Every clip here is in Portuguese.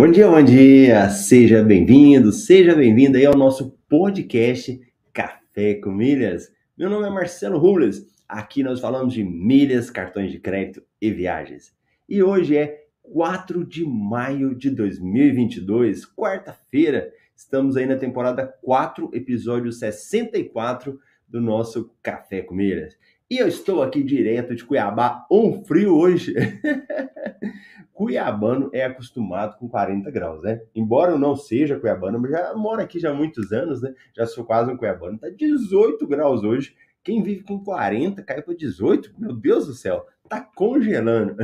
Bom dia, bom dia! Seja bem-vindo, seja bem-vinda aí ao nosso podcast Café com Milhas. Meu nome é Marcelo Rules. Aqui nós falamos de milhas, cartões de crédito e viagens. E hoje é 4 de maio de 2022, quarta-feira. Estamos aí na temporada 4, episódio 64 do nosso Café com Milhas. E eu estou aqui direto de Cuiabá, um frio hoje. Cuiabano é acostumado com 40 graus, né? Embora eu não seja cuiabano, mas já moro aqui já há muitos anos, né? Já sou quase um cuiabano. Tá 18 graus hoje. Quem vive com 40 cai para 18, meu Deus do céu, tá congelando.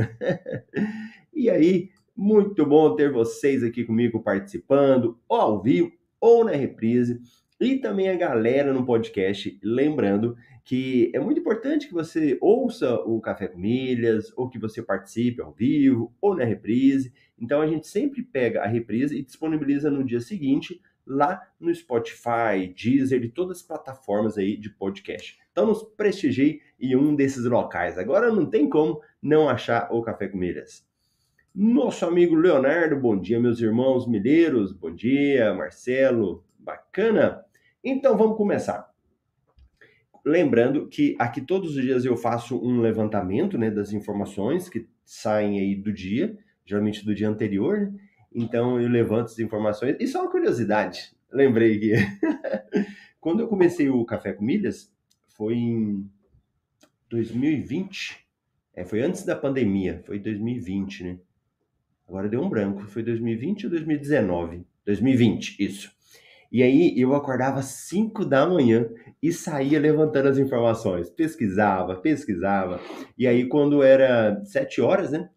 e aí, muito bom ter vocês aqui comigo participando, ou ao vivo, ou na reprise. E também a galera no podcast, lembrando que é muito importante que você ouça o Café com Milhas, ou que você participe ao vivo, ou na reprise. Então a gente sempre pega a reprise e disponibiliza no dia seguinte lá no Spotify, Deezer e todas as plataformas aí de podcast. Então nos prestigie em um desses locais. Agora não tem como não achar o Café com Milhas. Nosso amigo Leonardo, bom dia, meus irmãos milheiros, bom dia, Marcelo, bacana. Então vamos começar. Lembrando que aqui todos os dias eu faço um levantamento né, das informações que saem aí do dia, geralmente do dia anterior, né? Então eu levanto as informações. E só uma curiosidade, lembrei que quando eu comecei o Café com Milhas, foi em 2020. É, foi antes da pandemia, foi 2020, né? Agora deu um branco, foi 2020 ou 2019? 2020, isso. E aí eu acordava às 5 da manhã e saía levantando as informações. Pesquisava, pesquisava. E aí quando era 7 horas, né?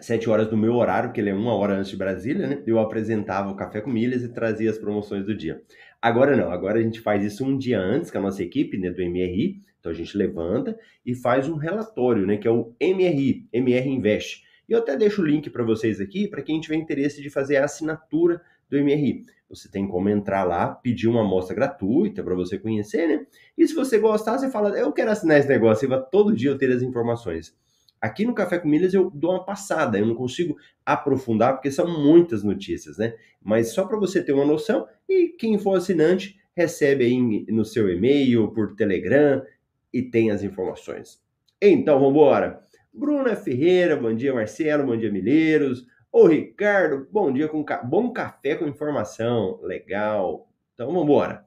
7 horas do meu horário, que ele é uma hora antes de Brasília, né? Eu apresentava o Café com Milhas e trazia as promoções do dia. Agora não, agora a gente faz isso um dia antes com a nossa equipe, né, do MRI. Então a gente levanta e faz um relatório, né, que é o MRI, MR Invest. E eu até deixo o link para vocês aqui, para quem tiver interesse de fazer a assinatura do MRI. Você tem como entrar lá, pedir uma amostra gratuita para você conhecer, né? E se você gostar, você fala, eu quero assinar esse negócio, e vai todo dia eu ter as informações. Aqui no Café com Milhas eu dou uma passada, eu não consigo aprofundar porque são muitas notícias, né? Mas só para você ter uma noção, e quem for assinante recebe aí no seu e-mail, por Telegram e tem as informações. Então, vamos embora. Bruna Ferreira, bom dia Marcelo, bom dia Milheiros. Ô, Ricardo, bom dia com ca... bom café com informação. Legal. Então, vamos embora.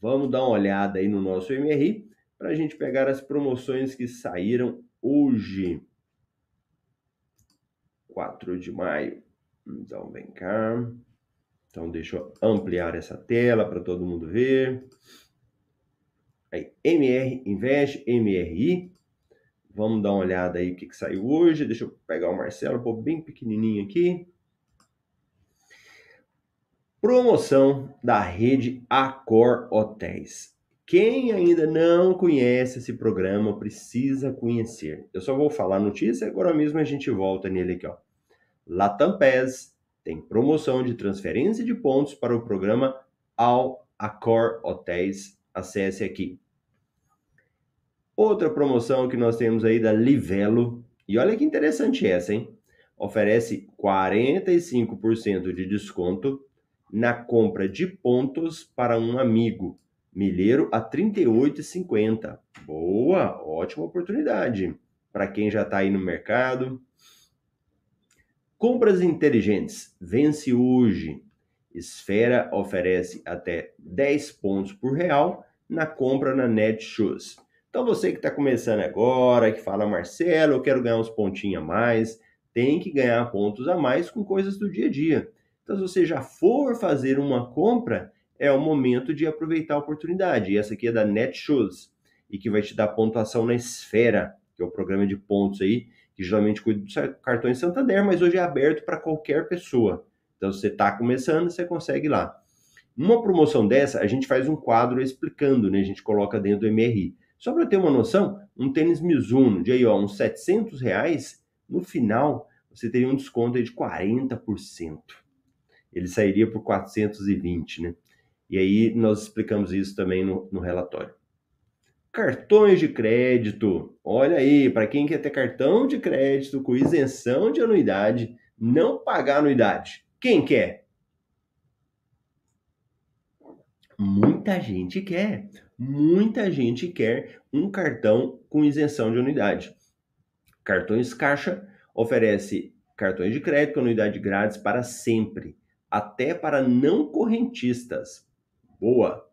Vamos dar uma olhada aí no nosso MRI para a gente pegar as promoções que saíram hoje. 4 de maio. Então, vem cá. Então, deixa eu ampliar essa tela para todo mundo ver. Aí, MR Invest, MRI. Vamos dar uma olhada aí o que, que saiu hoje. Deixa eu pegar o Marcelo, pôr bem pequenininho aqui. Promoção da rede Accor Hotéis. Quem ainda não conhece esse programa precisa conhecer. Eu só vou falar a notícia, agora mesmo a gente volta nele aqui, ó. Latam PES tem promoção de transferência de pontos para o programa Al Accor Hotéis. Acesse aqui Outra promoção que nós temos aí da Livelo, e olha que interessante essa, hein? Oferece 45% de desconto na compra de pontos para um amigo. Milheiro a R$ 38,50. Boa, ótima oportunidade para quem já está aí no mercado. Compras inteligentes. Vence hoje. Esfera oferece até 10 pontos por real na compra na Netshoes. Então você que está começando agora, que fala, Marcelo, eu quero ganhar uns pontinhos a mais, tem que ganhar pontos a mais com coisas do dia a dia. Então, se você já for fazer uma compra, é o momento de aproveitar a oportunidade. E essa aqui é da Netshoes e que vai te dar pontuação na Esfera, que é o programa de pontos aí, que geralmente cuida dos cartões Santander, mas hoje é aberto para qualquer pessoa. Então, se você está começando, você consegue lá. Uma promoção dessa, a gente faz um quadro explicando, né? A gente coloca dentro do MRI. Só para ter uma noção, um tênis Mizuno de aí, ó, uns 700 reais, no final você teria um desconto de 40%. Ele sairia por 420, né? E aí nós explicamos isso também no, no relatório. Cartões de crédito. Olha aí, para quem quer ter cartão de crédito com isenção de anuidade, não pagar anuidade. Quem quer? Muita gente quer. Muita gente quer um cartão com isenção de anuidade. Cartões Caixa oferece cartões de crédito com anuidade grátis para sempre, até para não correntistas. Boa!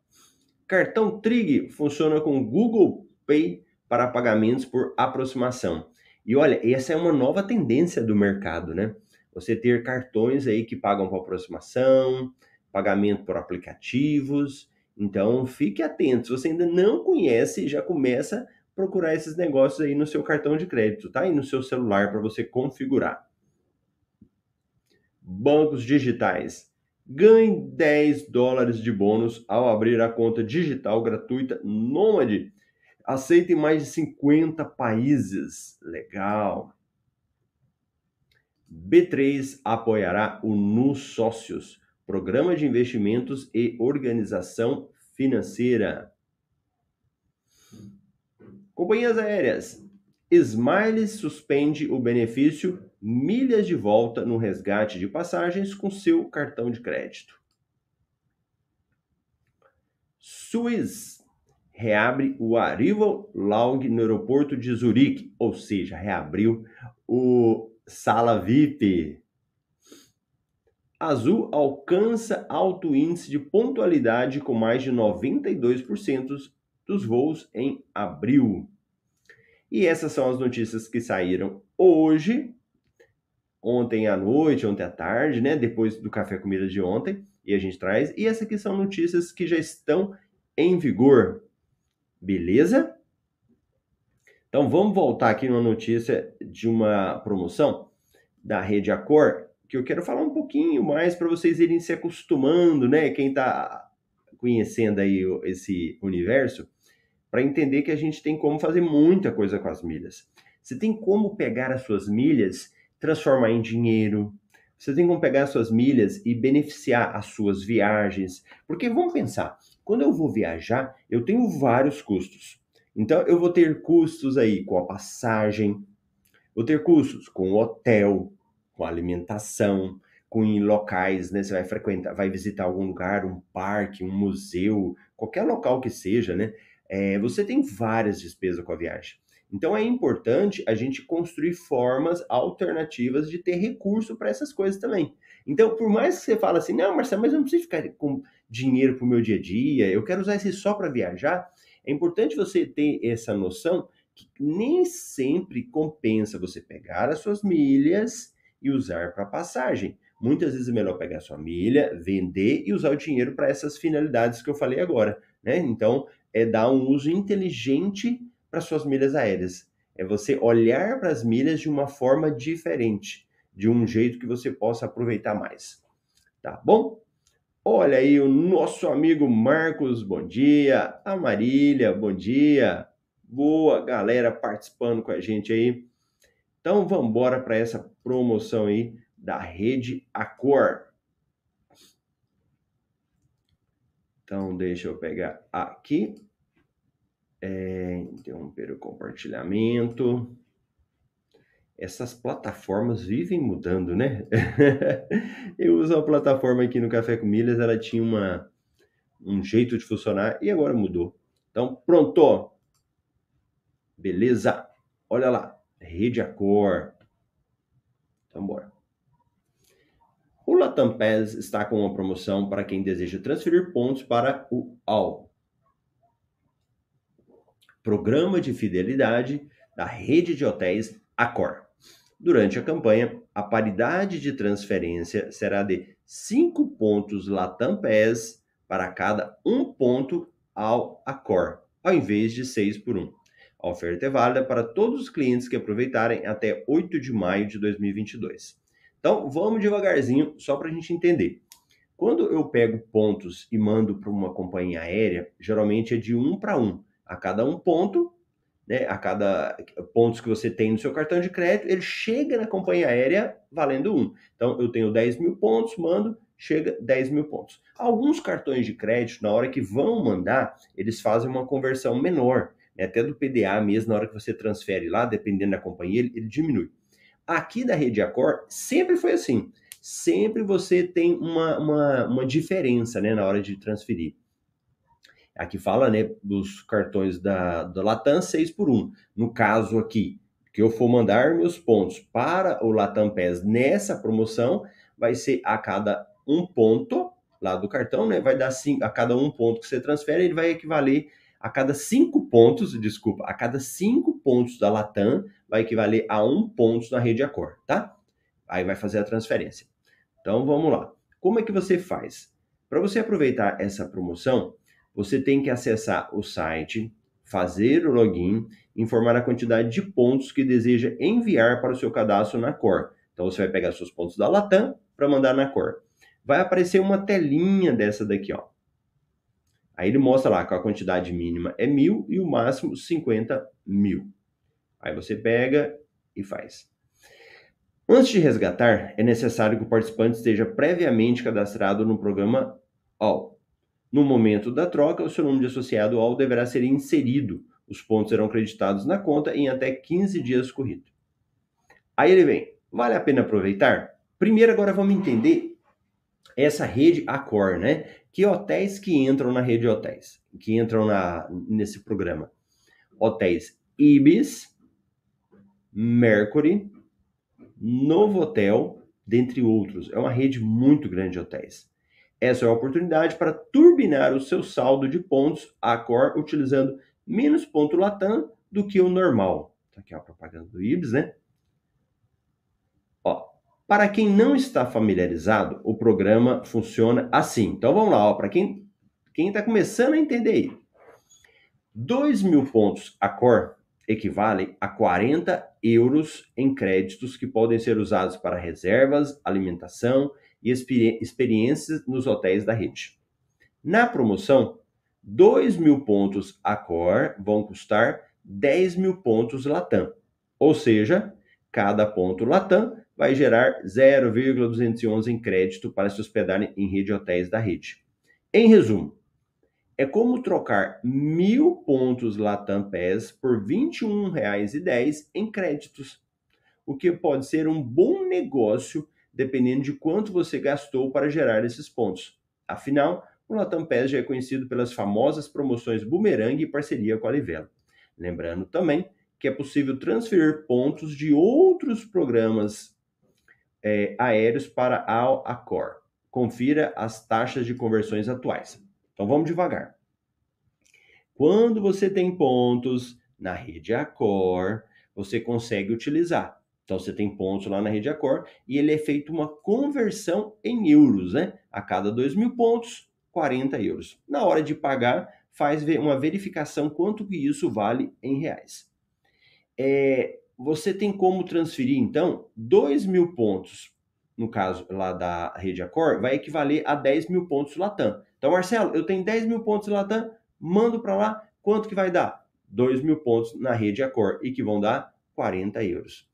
Cartão Trig funciona com Google Pay para pagamentos por aproximação. E olha, essa é uma nova tendência do mercado, né? Você ter cartões aí que pagam por aproximação, pagamento por aplicativos. Então, fique atento. Se você ainda não conhece, já começa a procurar esses negócios aí no seu cartão de crédito, tá? E no seu celular para você configurar. Bancos digitais. Ganhe 10 dólares de bônus ao abrir a conta digital gratuita Nômade. Aceita em mais de 50 países. Legal. B3 apoiará o Nu Sócios, programa de investimentos e organização financeira. Companhias aéreas. Smiles suspende o benefício milhas de volta no resgate de passagens com seu cartão de crédito. Suez reabre o Arrival Lounge no aeroporto de Zurique, ou seja, reabriu o Sala VIP. Azul alcança alto índice de pontualidade com mais de 92% dos voos em abril. E essas são as notícias que saíram hoje ontem à noite, ontem à tarde, né? Depois do café comida de ontem, e a gente traz. E essas aqui são notícias que já estão em vigor. Beleza? Então vamos voltar aqui numa notícia de uma promoção da rede Acor, que eu quero falar um pouquinho mais para vocês irem se acostumando, né? Quem está conhecendo aí esse universo, para entender que a gente tem como fazer muita coisa com as milhas. Você tem como pegar as suas milhas transformar em dinheiro. Você tem como pegar suas milhas e beneficiar as suas viagens. Porque vamos pensar, quando eu vou viajar, eu tenho vários custos. Então eu vou ter custos aí com a passagem, vou ter custos com o hotel, com alimentação, com locais, né? Você vai frequentar, vai visitar algum lugar, um parque, um museu, qualquer local que seja, né? É, você tem várias despesas com a viagem. Então é importante a gente construir formas alternativas de ter recurso para essas coisas também. Então, por mais que você fale assim, não, Marcelo, mas eu não preciso ficar com dinheiro para o meu dia a dia, eu quero usar esse só para viajar, é importante você ter essa noção que nem sempre compensa você pegar as suas milhas e usar para passagem. Muitas vezes é melhor pegar sua milha, vender e usar o dinheiro para essas finalidades que eu falei agora. Né? Então, é dar um uso inteligente para suas milhas aéreas. É você olhar para as milhas de uma forma diferente, de um jeito que você possa aproveitar mais. Tá bom? Olha aí o nosso amigo Marcos, bom dia. A Marília, bom dia. Boa galera participando com a gente aí. Então vamos embora para essa promoção aí da rede Acor. Então deixa eu pegar aqui é, interromper o compartilhamento. Essas plataformas vivem mudando, né? Eu uso a plataforma aqui no Café com Milhas, ela tinha uma, um jeito de funcionar e agora mudou. Então, pronto! Beleza? Olha lá, rede a cor. Então, bora. O Latam está com uma promoção para quem deseja transferir pontos para o ALL. Programa de Fidelidade da Rede de Hotéis Accor. Durante a campanha, a paridade de transferência será de 5 pontos Latam para cada 1 ponto ao Accor, ao invés de 6 por 1. A oferta é válida para todos os clientes que aproveitarem até 8 de maio de 2022. Então, vamos devagarzinho, só para a gente entender. Quando eu pego pontos e mando para uma companhia aérea, geralmente é de um para um. A cada um ponto, né, a cada pontos que você tem no seu cartão de crédito, ele chega na companhia aérea valendo um. Então, eu tenho 10 mil pontos, mando, chega 10 mil pontos. Alguns cartões de crédito, na hora que vão mandar, eles fazem uma conversão menor né, até do PDA mesmo, na hora que você transfere lá, dependendo da companhia, ele, ele diminui. Aqui da rede Accor, sempre foi assim. Sempre você tem uma, uma, uma diferença né, na hora de transferir. Aqui fala né, dos cartões da, da Latam 6 por 1. No caso aqui, que eu for mandar meus pontos para o Latam PES nessa promoção, vai ser a cada um ponto lá do cartão, né? Vai dar cinco, a cada um ponto que você transfere, ele vai equivaler a cada cinco pontos, desculpa, a cada cinco pontos da Latam vai equivaler a um ponto na rede Accor, tá? Aí vai fazer a transferência. Então vamos lá. Como é que você faz? Para você aproveitar essa promoção, você tem que acessar o site, fazer o login, informar a quantidade de pontos que deseja enviar para o seu cadastro na Cor. Então você vai pegar seus pontos da Latam para mandar na Cor. Vai aparecer uma telinha dessa daqui, ó. Aí ele mostra lá que a quantidade mínima é mil e o máximo 50 mil. Aí você pega e faz. Antes de resgatar, é necessário que o participante esteja previamente cadastrado no programa ALL. No momento da troca, o seu número de associado ALL deverá ser inserido. Os pontos serão creditados na conta em até 15 dias corrido. Aí ele vem. Vale a pena aproveitar? Primeiro, agora vamos entender essa rede Accor, né? Que hotéis que entram na rede de hotéis, que entram na, nesse programa? Hotéis Ibis, Mercury, Novotel, dentre outros. É uma rede muito grande de hotéis. Essa é a oportunidade para turbinar o seu saldo de pontos Accor utilizando menos ponto Latam do que o normal. Tá aqui a propaganda do Ibis, né? Para quem não está familiarizado, o programa funciona assim. Então vamos lá, para quem está começando a entender aí. 2 mil pontos a cor equivale a 40 euros em créditos que podem ser usados para reservas, alimentação e experi experiências nos hotéis da rede. Na promoção, 2 mil pontos a cor vão custar 10 mil pontos Latam, ou seja, cada ponto Latam vai gerar 0,211 em crédito para se hospedar em rede de hotéis da rede. Em resumo, é como trocar mil pontos Latam PES por R$ 21,10 em créditos, o que pode ser um bom negócio dependendo de quanto você gastou para gerar esses pontos. Afinal, o Latam PES já é conhecido pelas famosas promoções Boomerang e parceria com a Livelo. Lembrando também que é possível transferir pontos de outros programas é, aéreos para a Accor. Confira as taxas de conversões atuais. Então vamos devagar. Quando você tem pontos na rede Accor, você consegue utilizar. Então você tem pontos lá na rede Accor e ele é feito uma conversão em euros, né? A cada 2 mil pontos, 40 euros. Na hora de pagar, faz uma verificação quanto que isso vale em reais. É, você tem como transferir, então, 2 mil pontos, no caso lá da rede Accor, vai equivaler a 10 mil pontos Latam. Então, Marcelo, eu tenho 10 mil pontos Latam, mando para lá, quanto que vai dar? 2 mil pontos na rede Accor e que vão dar 40 euros.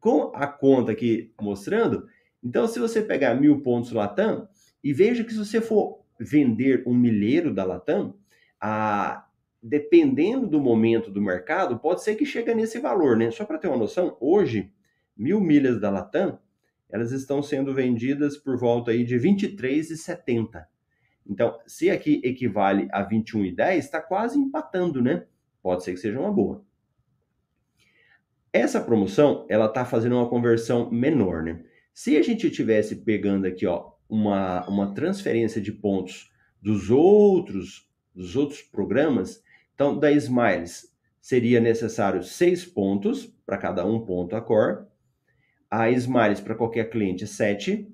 Com a conta aqui mostrando, então se você pegar mil pontos Latam, e veja que se você for vender um milheiro da Latam, a, dependendo do momento do mercado, pode ser que chegue nesse valor, né? Só para ter uma noção, hoje, mil milhas da Latam, elas estão sendo vendidas por volta aí de 23,70. Então, se aqui equivale a 21,10, está quase empatando, né? Pode ser que seja uma boa. Essa promoção, ela está fazendo uma conversão menor, né? Se a gente tivesse pegando aqui, ó, uma, uma transferência de pontos dos outros dos outros programas, então da Smiles seria necessário seis pontos para cada um ponto a cor. A Smiles para qualquer cliente 7,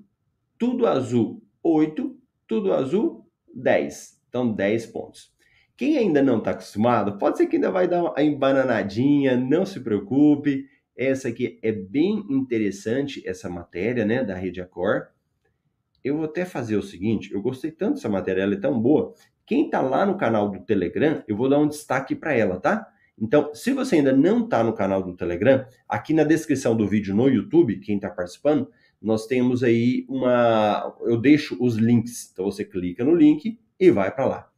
tudo azul 8, tudo azul 10. Então 10 pontos. Quem ainda não está acostumado, pode ser que ainda vai dar uma embananadinha, não se preocupe. Essa aqui é bem interessante, essa matéria né, da Rede Acor. Eu vou até fazer o seguinte, eu gostei tanto dessa matéria, ela é tão boa. Quem está lá no canal do Telegram, eu vou dar um destaque para ela, tá? Então, se você ainda não está no canal do Telegram, aqui na descrição do vídeo no YouTube, quem está participando, nós temos aí uma. Eu deixo os links. Então você clica no link e vai para lá.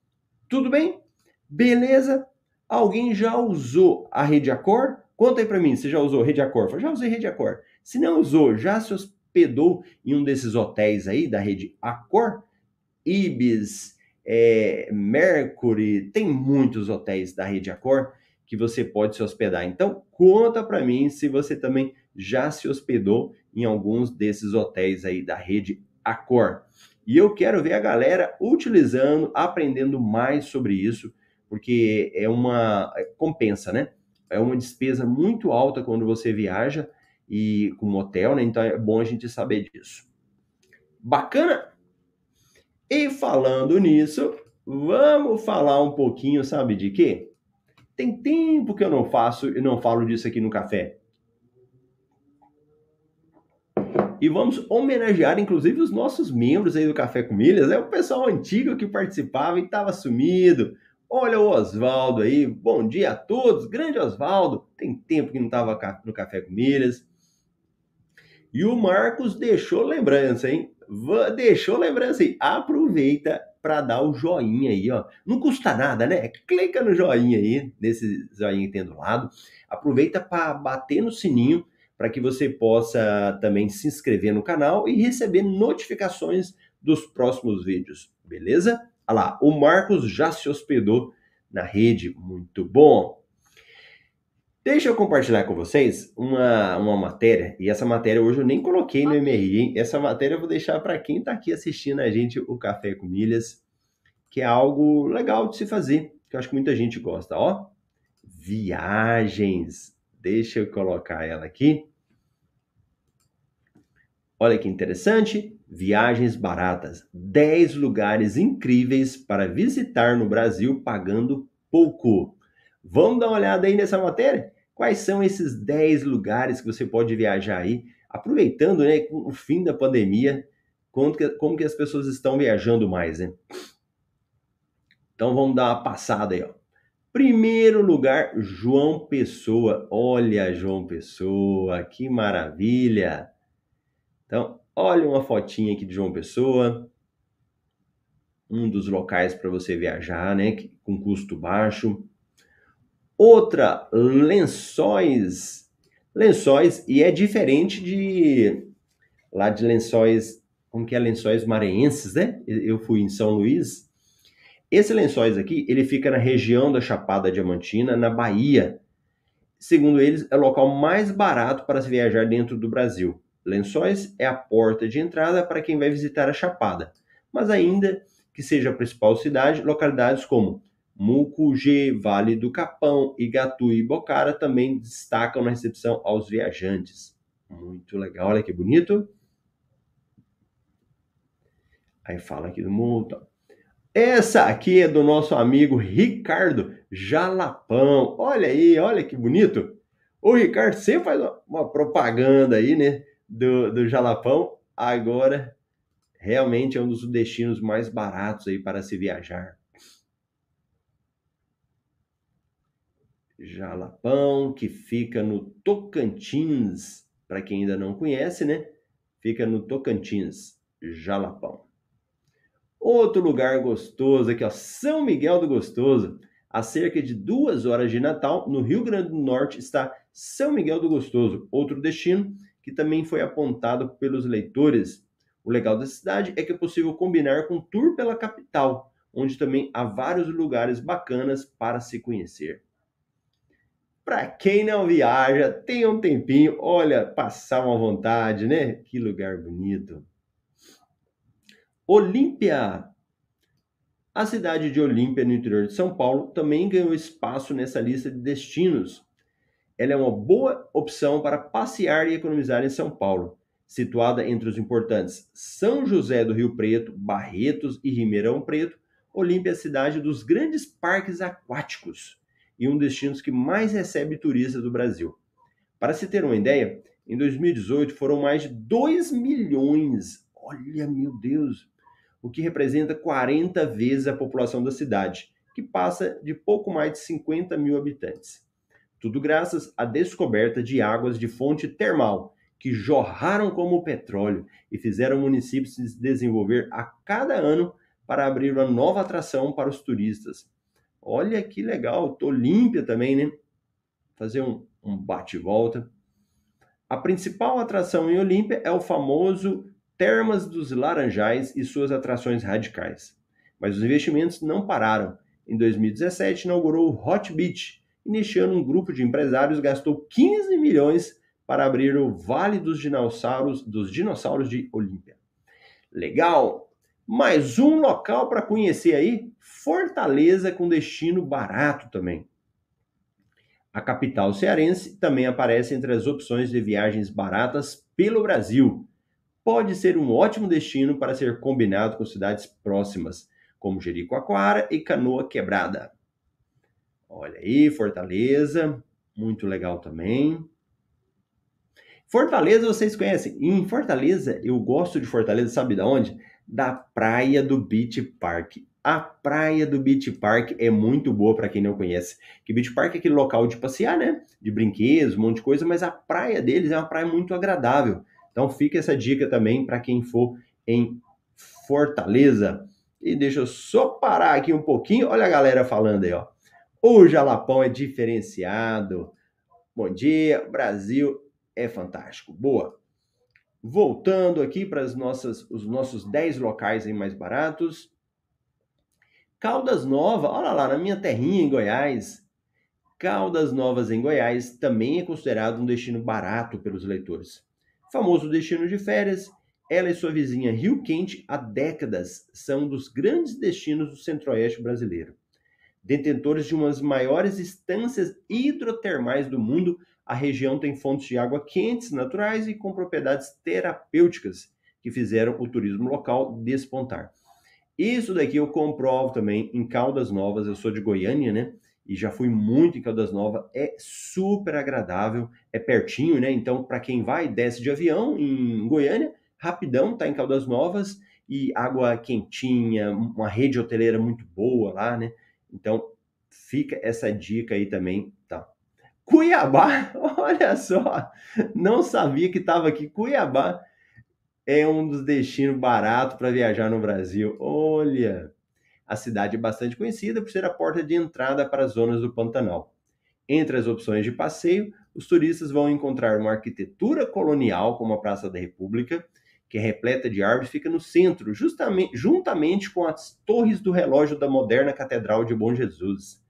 Tudo bem? Beleza? Alguém já usou a Rede Acor? Conta aí para mim, você já usou Rede Acor? Já usei Rede Acor. Se não usou, já se hospedou em um desses hotéis aí da Rede Acor? Ibis, é, Mercury, tem muitos hotéis da Rede Acor que você pode se hospedar. Então, conta para mim se você também já se hospedou em alguns desses hotéis aí da rede Accor. E eu quero ver a galera utilizando, aprendendo mais sobre isso, porque é uma é, compensa, né? É uma despesa muito alta quando você viaja e com um hotel, né? Então é bom a gente saber disso. Bacana? E falando nisso, vamos falar um pouquinho, sabe de quê? Tem tempo que eu não faço e não falo disso aqui no café. E vamos homenagear, inclusive, os nossos membros aí do Café com Milhas. É o pessoal antigo que participava e estava sumido. Olha o Oswaldo aí. Bom dia a todos. Grande Oswaldo. Tem tempo que não estava no Café com Milhas. E o Marcos deixou lembrança, hein? Deixou lembrança aí. Aproveita para dar o joinha aí, ó. Não custa nada, né? Clica no joinha aí, nesse joinha que tem do lado. Aproveita para bater no sininho para que você possa também se inscrever no canal e receber notificações dos próximos vídeos, beleza? Olha lá, o Marcos já se hospedou na rede, muito bom. Deixa eu compartilhar com vocês uma, uma matéria, e essa matéria hoje eu nem coloquei no MRI, hein? Essa matéria eu vou deixar para quem está aqui assistindo a gente o Café com Milhas, que é algo legal de se fazer, que eu acho que muita gente gosta, ó. Viagens. Deixa eu colocar ela aqui. Olha que interessante, viagens baratas. 10 lugares incríveis para visitar no Brasil pagando pouco. Vamos dar uma olhada aí nessa matéria? Quais são esses 10 lugares que você pode viajar aí, aproveitando né, o fim da pandemia, como que, como que as pessoas estão viajando mais, né? Então vamos dar uma passada aí, ó. Primeiro lugar, João Pessoa. Olha, João Pessoa, que maravilha! Então, olha uma fotinha aqui de João Pessoa, um dos locais para você viajar, né, com custo baixo. Outra, lençóis. Lençóis, e é diferente de lá de lençóis, como que é lençóis maranhenses, né? Eu fui em São Luís. Esse lençóis aqui, ele fica na região da Chapada Diamantina, na Bahia. Segundo eles, é o local mais barato para se viajar dentro do Brasil. Lençóis é a porta de entrada para quem vai visitar a Chapada, mas ainda que seja a principal cidade, localidades como Mucugê, Vale do Capão, Igatu e Bocara também destacam na recepção aos viajantes. Muito legal, olha que bonito. Aí fala aqui do mundo. Essa aqui é do nosso amigo Ricardo Jalapão. Olha aí, olha que bonito. O Ricardo sempre faz uma propaganda aí, né? do, do Jalapão, agora realmente é um dos destinos mais baratos aí para se viajar. Jalapão, que fica no Tocantins, para quem ainda não conhece, né? Fica no Tocantins, Jalapão. Outro lugar gostoso aqui, ó, São Miguel do Gostoso. A cerca de duas horas de Natal, no Rio Grande do Norte, está São Miguel do Gostoso, outro destino que também foi apontado pelos leitores. O legal da cidade é que é possível combinar com tour pela capital, onde também há vários lugares bacanas para se conhecer. Para quem não viaja, tem um tempinho, olha, passar uma vontade, né? Que lugar bonito. Olímpia. A cidade de Olímpia, no interior de São Paulo, também ganhou espaço nessa lista de destinos. Ela é uma boa opção para passear e economizar em São Paulo. Situada entre os importantes São José do Rio Preto, Barretos e Ribeirão Preto, Olímpia é a cidade dos grandes parques aquáticos e um dos destinos que mais recebe turistas do Brasil. Para se ter uma ideia, em 2018 foram mais de 2 milhões, olha meu Deus, o que representa 40 vezes a população da cidade, que passa de pouco mais de 50 mil habitantes. Tudo graças à descoberta de águas de fonte termal, que jorraram como petróleo e fizeram o município se desenvolver a cada ano para abrir uma nova atração para os turistas, Olha que legal, tô também, né? Fazer um, um bate-volta. A principal atração em Olímpia é o famoso Termas dos Laranjais e suas atrações radicais. Mas os investimentos não pararam. Em 2017, inaugurou o Hot Beach, e neste ano um grupo de empresários gastou 15 milhões para abrir o Vale dos Dinossauros, dos Dinossauros de Olímpia. Legal! Mais um local para conhecer aí, Fortaleza com destino barato também. A capital cearense também aparece entre as opções de viagens baratas pelo Brasil. Pode ser um ótimo destino para ser combinado com cidades próximas, como Jericoacoara e Canoa Quebrada. Olha aí, Fortaleza, muito legal também. Fortaleza vocês conhecem? Em Fortaleza, eu gosto de Fortaleza, sabe de onde? da praia do Beach Park. A praia do Beach Park é muito boa para quem não conhece. Que Beach Park é aquele local de passear, né? De brinquedos, um monte de coisa, mas a praia deles é uma praia muito agradável. Então fica essa dica também para quem for em Fortaleza. E deixa eu só parar aqui um pouquinho. Olha a galera falando aí, ó. O Jalapão é diferenciado. Bom dia, Brasil é fantástico. Boa. Voltando aqui para as nossas, os nossos 10 locais mais baratos. Caldas Novas, olha lá, na minha terrinha em Goiás. Caldas Novas em Goiás também é considerado um destino barato pelos leitores. Famoso destino de férias, ela e sua vizinha Rio Quente há décadas são dos grandes destinos do centro-oeste brasileiro. Detentores de umas maiores estâncias hidrotermais do mundo, a região tem fontes de água quentes, naturais e com propriedades terapêuticas que fizeram o turismo local despontar. Isso daqui eu comprovo também em Caldas Novas, eu sou de Goiânia, né? E já fui muito em Caldas Novas, é super agradável, é pertinho, né? Então, para quem vai, desce de avião em Goiânia, rapidão, tá em Caldas Novas e água quentinha, uma rede hoteleira muito boa lá, né? Então, fica essa dica aí também, tá? Cuiabá, olha só, não sabia que estava aqui. Cuiabá é um dos destinos baratos para viajar no Brasil. Olha, a cidade é bastante conhecida por ser a porta de entrada para as zonas do Pantanal. Entre as opções de passeio, os turistas vão encontrar uma arquitetura colonial, como a Praça da República, que é repleta de árvores, fica no centro, justamente, juntamente com as torres do relógio da moderna Catedral de Bom Jesus.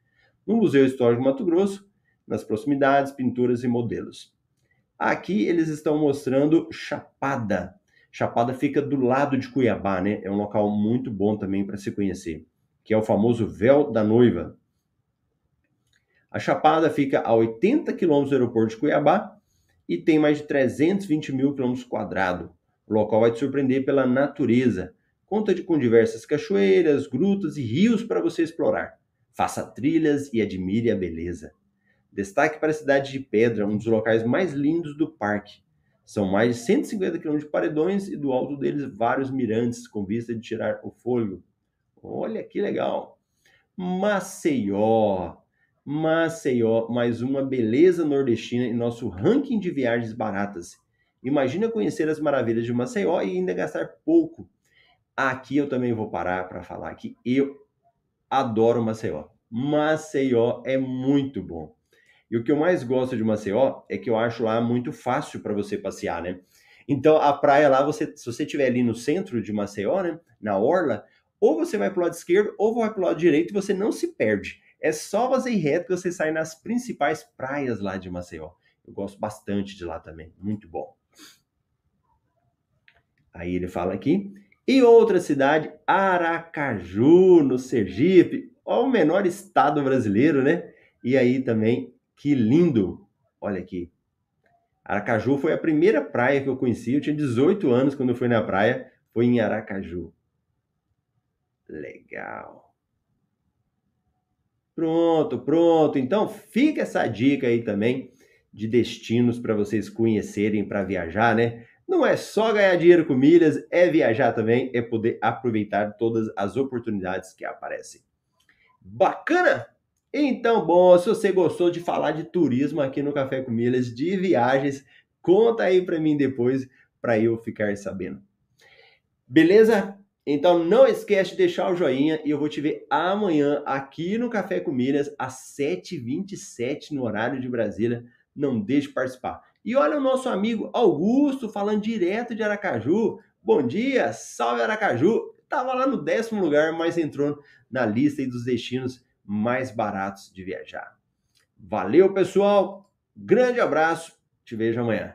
No Museu Histórico de Mato Grosso, nas proximidades, pinturas e modelos. Aqui eles estão mostrando Chapada. Chapada fica do lado de Cuiabá, né? É um local muito bom também para se conhecer, que é o famoso Véu da Noiva. A Chapada fica a 80 quilômetros do aeroporto de Cuiabá e tem mais de 320 mil quilômetros quadrados. O local vai te surpreender pela natureza. Conta com diversas cachoeiras, grutas e rios para você explorar. Faça trilhas e admire a beleza. Destaque para a cidade de Pedra, um dos locais mais lindos do parque. São mais de 150 km de paredões e do alto deles vários mirantes com vista de tirar o fôlego. Olha que legal! Maceió. Maceió, mais uma beleza nordestina em nosso ranking de viagens baratas. Imagina conhecer as maravilhas de Maceió e ainda gastar pouco. Aqui eu também vou parar para falar que eu adoro Maceió. Maceió é muito bom. E o que eu mais gosto de Maceió é que eu acho lá muito fácil para você passear, né? Então a praia lá, você, se você estiver ali no centro de Maceió, né, na orla, ou você vai para o lado esquerdo ou vai para o lado direito e você não se perde. É só você ir reto que você sai nas principais praias lá de Maceió. Eu gosto bastante de lá também, muito bom. Aí ele fala aqui. E outra cidade, Aracaju, no Sergipe. Ó, o menor estado brasileiro, né? E aí também, que lindo. Olha aqui. Aracaju foi a primeira praia que eu conheci. Eu tinha 18 anos quando eu fui na praia. Foi em Aracaju. Legal. Pronto, pronto. Então fica essa dica aí também de destinos para vocês conhecerem para viajar, né? Não é só ganhar dinheiro com milhas, é viajar também, é poder aproveitar todas as oportunidades que aparecem. Bacana? Então, bom, se você gostou de falar de turismo aqui no Café com Milhas, de viagens, conta aí para mim depois para eu ficar sabendo. Beleza? Então não esquece de deixar o joinha e eu vou te ver amanhã aqui no Café com Milhas às 7h27 no horário de Brasília. Não deixe de participar. E olha o nosso amigo Augusto falando direto de Aracaju. Bom dia, salve Aracaju. Estava lá no décimo lugar, mas entrou na lista dos destinos mais baratos de viajar. Valeu, pessoal. Grande abraço. Te vejo amanhã.